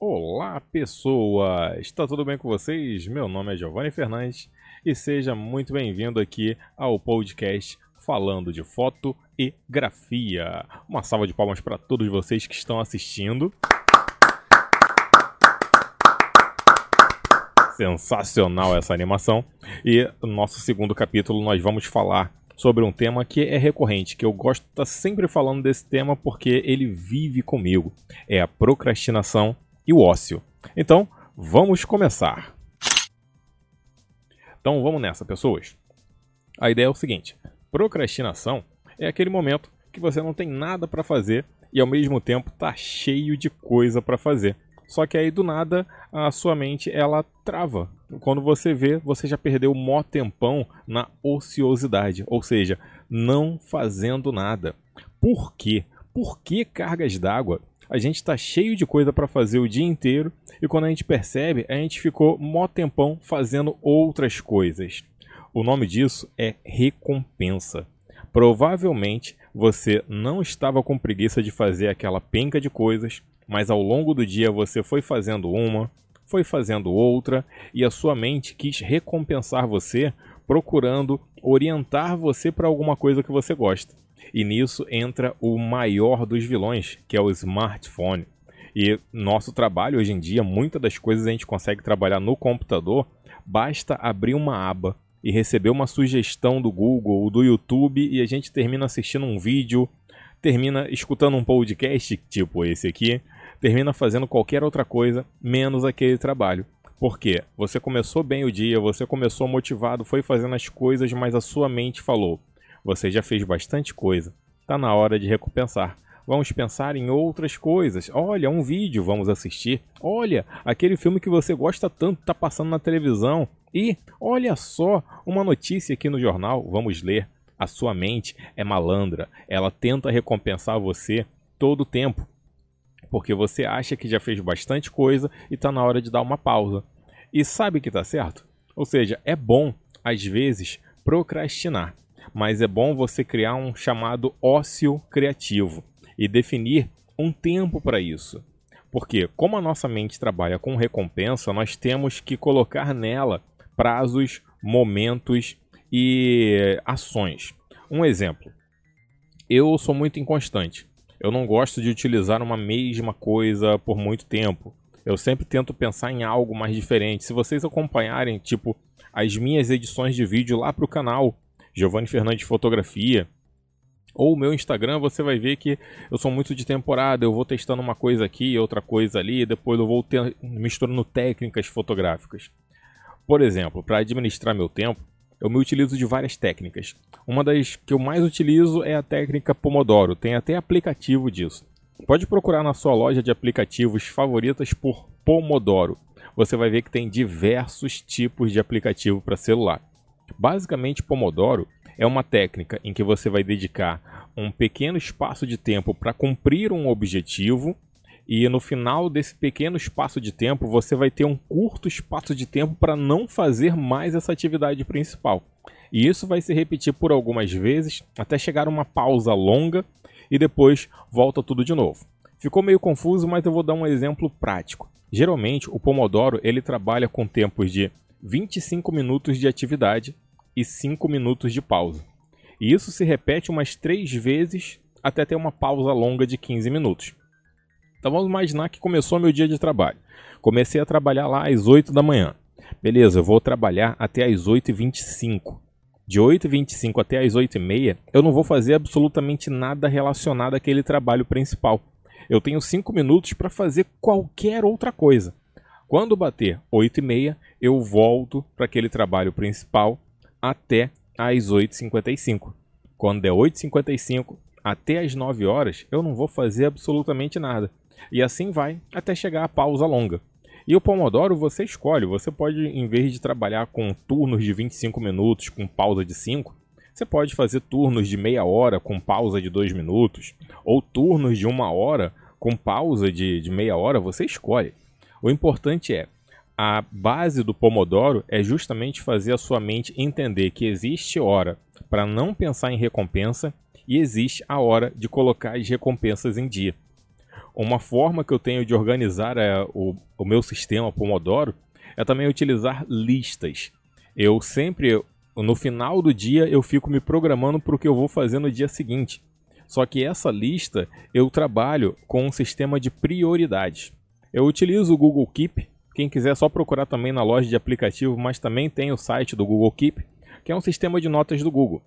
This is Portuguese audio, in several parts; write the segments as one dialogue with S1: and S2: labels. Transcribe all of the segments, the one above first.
S1: Olá, pessoas! Está tudo bem com vocês? Meu nome é Giovanni Fernandes e seja muito bem-vindo aqui ao podcast falando de foto e grafia. Uma salva de palmas para todos vocês que estão assistindo. Sensacional essa animação. E no nosso segundo capítulo nós vamos falar sobre um tema que é recorrente, que eu gosto de estar sempre falando desse tema porque ele vive comigo. É a procrastinação e o ócio. Então, vamos começar. Então, vamos nessa, pessoas. A ideia é o seguinte: procrastinação é aquele momento que você não tem nada para fazer e ao mesmo tempo está cheio de coisa para fazer. Só que aí do nada a sua mente ela trava. Quando você vê, você já perdeu mó tempão na ociosidade, ou seja, não fazendo nada. Por quê? Por que cargas d'água? A gente está cheio de coisa para fazer o dia inteiro e quando a gente percebe, a gente ficou mó tempão fazendo outras coisas. O nome disso é recompensa. Provavelmente você não estava com preguiça de fazer aquela penca de coisas, mas ao longo do dia você foi fazendo uma, foi fazendo outra e a sua mente quis recompensar você, procurando orientar você para alguma coisa que você gosta. E nisso entra o maior dos vilões, que é o smartphone. E nosso trabalho hoje em dia, muitas das coisas a gente consegue trabalhar no computador, basta abrir uma aba e receber uma sugestão do Google ou do YouTube e a gente termina assistindo um vídeo, termina escutando um podcast, tipo esse aqui, termina fazendo qualquer outra coisa menos aquele trabalho. Porque você começou bem o dia, você começou motivado, foi fazendo as coisas, mas a sua mente falou: você já fez bastante coisa, está na hora de recompensar. Vamos pensar em outras coisas. Olha, um vídeo, vamos assistir. Olha, aquele filme que você gosta tanto está passando na televisão. E olha só, uma notícia aqui no jornal, vamos ler. A sua mente é malandra, ela tenta recompensar você todo o tempo porque você acha que já fez bastante coisa e está na hora de dar uma pausa. E sabe que está certo? Ou seja, é bom, às vezes, procrastinar, mas é bom você criar um chamado ócio criativo e definir um tempo para isso. Porque, como a nossa mente trabalha com recompensa, nós temos que colocar nela prazos, momentos e ações. Um exemplo: eu sou muito inconstante. Eu não gosto de utilizar uma mesma coisa por muito tempo. Eu sempre tento pensar em algo mais diferente. Se vocês acompanharem, tipo, as minhas edições de vídeo lá para o canal Giovanni Fernandes Fotografia, ou o meu Instagram, você vai ver que eu sou muito de temporada. Eu vou testando uma coisa aqui, outra coisa ali, depois eu vou ter, misturando técnicas fotográficas. Por exemplo, para administrar meu tempo, eu me utilizo de várias técnicas. Uma das que eu mais utilizo é a técnica Pomodoro, tem até aplicativo disso. Pode procurar na sua loja de aplicativos favoritas por Pomodoro. Você vai ver que tem diversos tipos de aplicativo para celular. Basicamente, Pomodoro é uma técnica em que você vai dedicar um pequeno espaço de tempo para cumprir um objetivo e no final desse pequeno espaço de tempo, você vai ter um curto espaço de tempo para não fazer mais essa atividade principal. E isso vai se repetir por algumas vezes até chegar uma pausa longa e depois volta tudo de novo. Ficou meio confuso, mas eu vou dar um exemplo prático. Geralmente, o Pomodoro ele trabalha com tempos de 25 minutos de atividade e 5 minutos de pausa. E isso se repete umas 3 vezes até ter uma pausa longa de 15 minutos. Então vamos imaginar que começou meu dia de trabalho. Comecei a trabalhar lá às 8 da manhã. Beleza, eu vou trabalhar até às 8h25. De 8h25 até às 8h30, eu não vou fazer absolutamente nada relacionado àquele trabalho principal. Eu tenho 5 minutos para fazer qualquer outra coisa. Quando bater 8h30, eu volto para aquele trabalho principal até às 8h55. Quando der 8h55 até às 9 horas, eu não vou fazer absolutamente nada. E assim vai até chegar a pausa longa. E o Pomodoro você escolhe, você pode, em vez de trabalhar com turnos de 25 minutos com pausa de 5, você pode fazer turnos de meia hora com pausa de 2 minutos, ou turnos de uma hora com pausa de, de meia hora, você escolhe. O importante é, a base do Pomodoro é justamente fazer a sua mente entender que existe hora para não pensar em recompensa e existe a hora de colocar as recompensas em dia. uma forma que eu tenho de organizar é, o, o meu sistema Pomodoro é também utilizar listas. Eu sempre, no final do dia, eu fico me programando para o que eu vou fazer no dia seguinte. Só que essa lista eu trabalho com um sistema de prioridades. Eu utilizo o Google Keep. Quem quiser é só procurar também na loja de aplicativo, mas também tem o site do Google Keep, que é um sistema de notas do Google.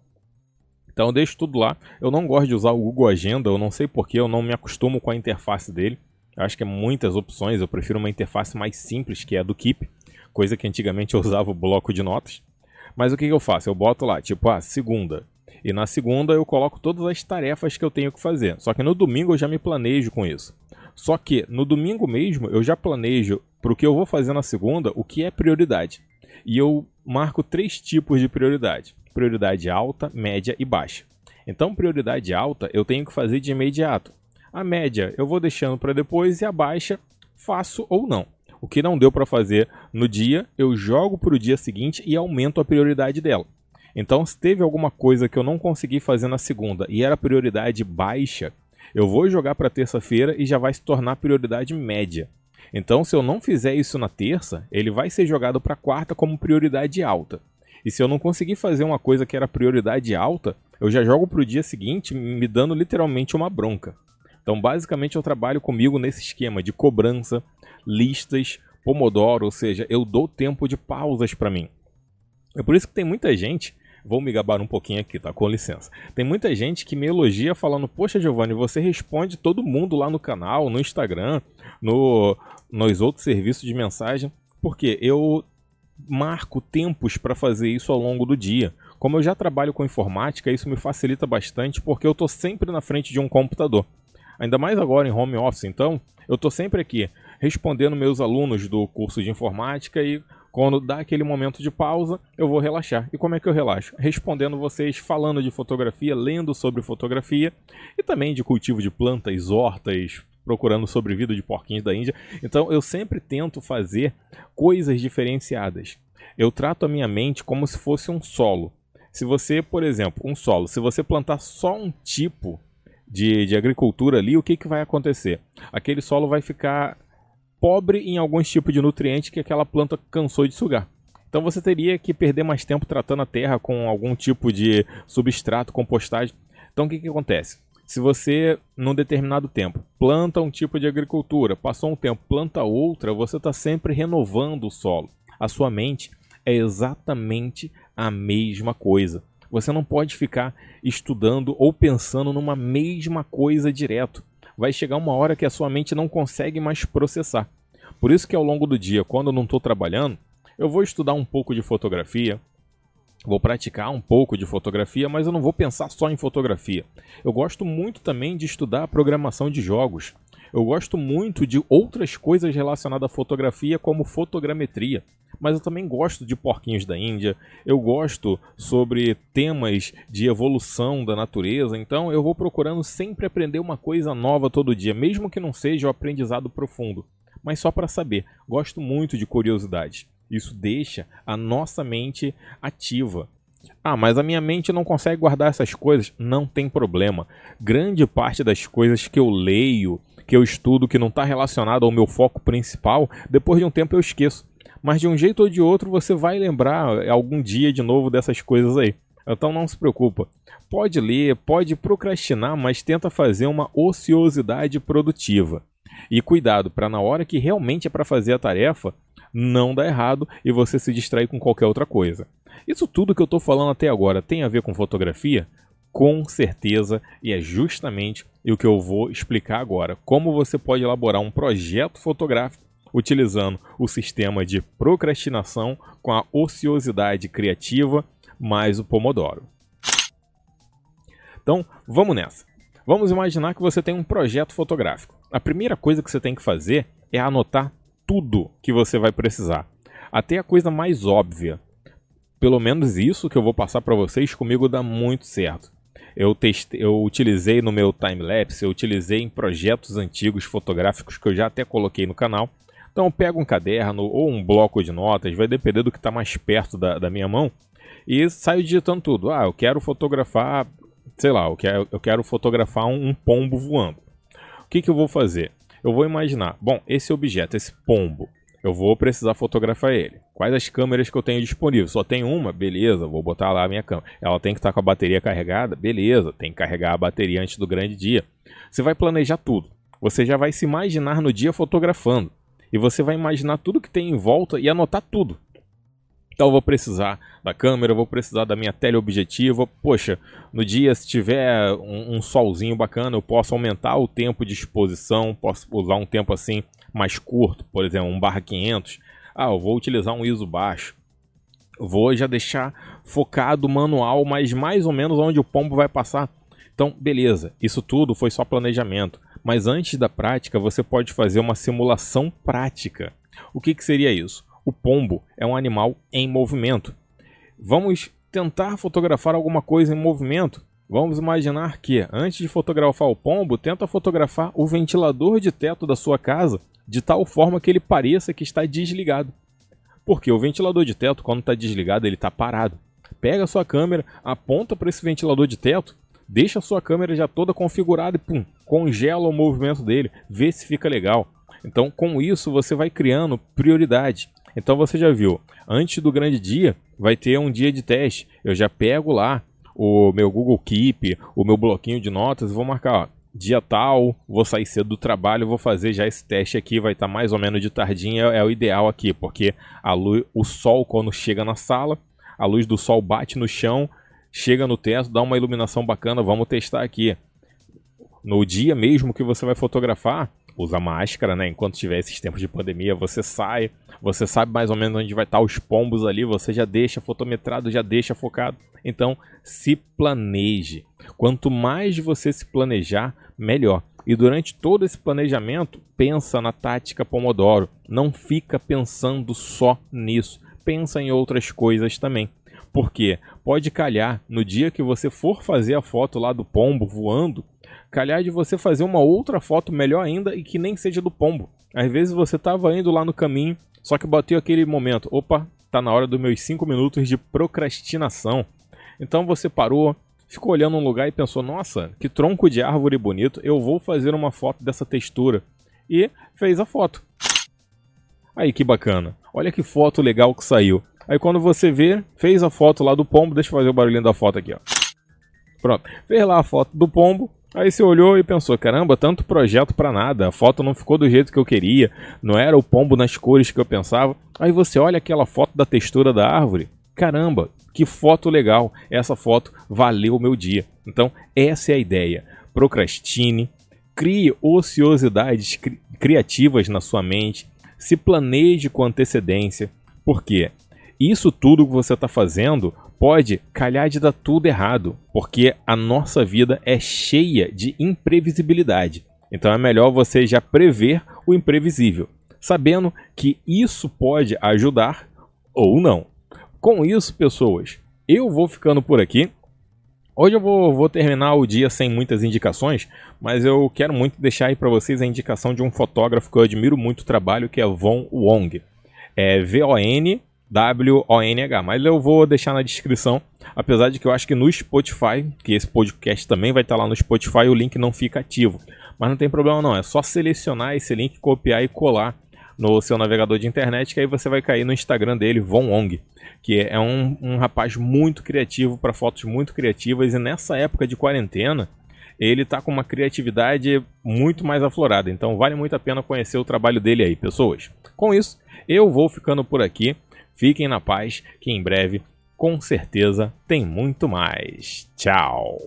S1: Então eu deixo tudo lá. Eu não gosto de usar o Google Agenda, eu não sei porquê, eu não me acostumo com a interface dele. Eu acho que é muitas opções, eu prefiro uma interface mais simples, que é a do Keep, coisa que antigamente eu usava o bloco de notas. Mas o que, que eu faço? Eu boto lá, tipo, ah, segunda. E na segunda eu coloco todas as tarefas que eu tenho que fazer. Só que no domingo eu já me planejo com isso. Só que no domingo mesmo eu já planejo para o que eu vou fazer na segunda o que é prioridade. E eu marco três tipos de prioridade prioridade alta, média e baixa. Então, prioridade alta eu tenho que fazer de imediato. A média eu vou deixando para depois e a baixa faço ou não. O que não deu para fazer no dia, eu jogo para o dia seguinte e aumento a prioridade dela. Então, se teve alguma coisa que eu não consegui fazer na segunda e era prioridade baixa, eu vou jogar para terça-feira e já vai se tornar prioridade média. Então, se eu não fizer isso na terça, ele vai ser jogado para quarta como prioridade alta. E se eu não conseguir fazer uma coisa que era prioridade alta, eu já jogo pro dia seguinte me dando literalmente uma bronca. Então, basicamente, eu trabalho comigo nesse esquema de cobrança, listas, Pomodoro, ou seja, eu dou tempo de pausas para mim. É por isso que tem muita gente, vou me gabar um pouquinho aqui, tá? Com licença. Tem muita gente que me elogia falando: Poxa, Giovanni, você responde todo mundo lá no canal, no Instagram, no, nos outros serviços de mensagem. Porque eu marco tempos para fazer isso ao longo do dia. Como eu já trabalho com informática, isso me facilita bastante porque eu estou sempre na frente de um computador. Ainda mais agora em home office, então, eu estou sempre aqui respondendo meus alunos do curso de informática e quando dá aquele momento de pausa, eu vou relaxar. E como é que eu relaxo? Respondendo vocês, falando de fotografia, lendo sobre fotografia e também de cultivo de plantas, hortas, procurando sobre vida de porquinhos da Índia. Então eu sempre tento fazer coisas diferenciadas. Eu trato a minha mente como se fosse um solo. Se você, por exemplo, um solo, se você plantar só um tipo de, de agricultura ali, o que, que vai acontecer? Aquele solo vai ficar pobre em alguns tipos de nutrientes que aquela planta cansou de sugar. Então você teria que perder mais tempo tratando a terra com algum tipo de substrato, compostagem. Então o que, que acontece? Se você, num determinado tempo, planta um tipo de agricultura, passou um tempo, planta outra, você está sempre renovando o solo. A sua mente é exatamente a mesma coisa. Você não pode ficar estudando ou pensando numa mesma coisa direto. Vai chegar uma hora que a sua mente não consegue mais processar. Por isso que ao longo do dia, quando eu não estou trabalhando, eu vou estudar um pouco de fotografia, Vou praticar um pouco de fotografia, mas eu não vou pensar só em fotografia. Eu gosto muito também de estudar a programação de jogos. Eu gosto muito de outras coisas relacionadas à fotografia, como fotogrametria. Mas eu também gosto de porquinhos da Índia. Eu gosto sobre temas de evolução da natureza. Então eu vou procurando sempre aprender uma coisa nova todo dia, mesmo que não seja o aprendizado profundo. Mas só para saber. Gosto muito de curiosidade. Isso deixa a nossa mente ativa. Ah, mas a minha mente não consegue guardar essas coisas. Não tem problema. Grande parte das coisas que eu leio, que eu estudo, que não está relacionado ao meu foco principal, depois de um tempo eu esqueço. Mas de um jeito ou de outro você vai lembrar algum dia de novo dessas coisas aí. Então não se preocupa. Pode ler, pode procrastinar, mas tenta fazer uma ociosidade produtiva. E cuidado para na hora que realmente é para fazer a tarefa, não dá errado e você se distrai com qualquer outra coisa. Isso tudo que eu estou falando até agora tem a ver com fotografia? Com certeza, e é justamente o que eu vou explicar agora. Como você pode elaborar um projeto fotográfico utilizando o sistema de procrastinação com a ociosidade criativa mais o Pomodoro. Então, vamos nessa. Vamos imaginar que você tem um projeto fotográfico. A primeira coisa que você tem que fazer é anotar tudo que você vai precisar. Até a coisa mais óbvia. Pelo menos isso que eu vou passar para vocês comigo dá muito certo. Eu, teste, eu utilizei no meu time-lapse, eu utilizei em projetos antigos fotográficos que eu já até coloquei no canal. Então pego um caderno ou um bloco de notas, vai depender do que está mais perto da, da minha mão, e saio digitando tudo. Ah, eu quero fotografar, sei lá, eu quero, eu quero fotografar um, um pombo voando. O que, que eu vou fazer? eu vou imaginar, bom, esse objeto, esse pombo, eu vou precisar fotografar ele. Quais as câmeras que eu tenho disponível? Só tem uma? Beleza, vou botar lá a minha câmera. Ela tem que estar com a bateria carregada? Beleza, tem que carregar a bateria antes do grande dia. Você vai planejar tudo. Você já vai se imaginar no dia fotografando. E você vai imaginar tudo que tem em volta e anotar tudo. Então eu vou precisar da câmera, eu vou precisar da minha teleobjetiva. Poxa, no dia se tiver um, um, solzinho bacana, eu posso aumentar o tempo de exposição, posso usar um tempo assim mais curto, por exemplo, um barra 500. Ah, eu vou utilizar um ISO baixo. Vou já deixar focado manual, mas mais ou menos onde o pombo vai passar. Então, beleza, isso tudo foi só planejamento. Mas antes da prática, você pode fazer uma simulação prática. O que, que seria isso? O pombo é um animal em movimento. Vamos tentar fotografar alguma coisa em movimento. Vamos imaginar que, antes de fotografar o pombo, tenta fotografar o ventilador de teto da sua casa de tal forma que ele pareça que está desligado. Porque o ventilador de teto, quando está desligado, ele está parado. Pega a sua câmera, aponta para esse ventilador de teto, deixa a sua câmera já toda configurada e pum, congela o movimento dele, vê se fica legal. Então, com isso, você vai criando prioridade. Então você já viu, antes do grande dia, vai ter um dia de teste. Eu já pego lá o meu Google Keep, o meu bloquinho de notas e vou marcar, ó, dia tal, vou sair cedo do trabalho, vou fazer já esse teste aqui, vai estar tá mais ou menos de tardinha, é o ideal aqui, porque a luz, o sol quando chega na sala, a luz do sol bate no chão, chega no teto, dá uma iluminação bacana, vamos testar aqui. No dia mesmo que você vai fotografar, usa máscara, né? Enquanto tiver esses tempos de pandemia, você sai, você sabe mais ou menos onde vai estar os pombos ali, você já deixa fotometrado, já deixa focado. Então, se planeje. Quanto mais você se planejar, melhor. E durante todo esse planejamento, pensa na tática Pomodoro. Não fica pensando só nisso. Pensa em outras coisas também. Porque pode calhar no dia que você for fazer a foto lá do pombo voando, calhar de você fazer uma outra foto melhor ainda e que nem seja do pombo. Às vezes você estava indo lá no caminho, só que bateu aquele momento, opa, tá na hora dos meus 5 minutos de procrastinação. Então você parou, ficou olhando um lugar e pensou: "Nossa, que tronco de árvore bonito, eu vou fazer uma foto dessa textura". E fez a foto. Aí que bacana. Olha que foto legal que saiu. Aí quando você vê, fez a foto lá do pombo, deixa eu fazer o barulhinho da foto aqui, ó. Pronto. Fez lá a foto do pombo, Aí você olhou e pensou: caramba, tanto projeto para nada, a foto não ficou do jeito que eu queria, não era o pombo nas cores que eu pensava. Aí você olha aquela foto da textura da árvore, caramba, que foto legal, essa foto valeu o meu dia. Então, essa é a ideia. Procrastine, crie ociosidades cri criativas na sua mente, se planeje com antecedência, porque isso tudo que você está fazendo pode calhar de dar tudo errado, porque a nossa vida é cheia de imprevisibilidade. Então é melhor você já prever o imprevisível, sabendo que isso pode ajudar ou não. Com isso, pessoas, eu vou ficando por aqui. Hoje eu vou, vou terminar o dia sem muitas indicações, mas eu quero muito deixar aí para vocês a indicação de um fotógrafo que eu admiro muito o trabalho, que é Von Wong. É V-O-N W-O-N-H. Mas eu vou deixar na descrição. Apesar de que eu acho que no Spotify, que esse podcast também vai estar lá no Spotify, o link não fica ativo. Mas não tem problema não, é só selecionar esse link, copiar e colar no seu navegador de internet, que aí você vai cair no Instagram dele, Von Ong, que é um, um rapaz muito criativo para fotos muito criativas e nessa época de quarentena ele está com uma criatividade muito mais aflorada. Então vale muito a pena conhecer o trabalho dele aí, pessoas. Com isso, eu vou ficando por aqui. Fiquem na paz, que em breve, com certeza, tem muito mais. Tchau!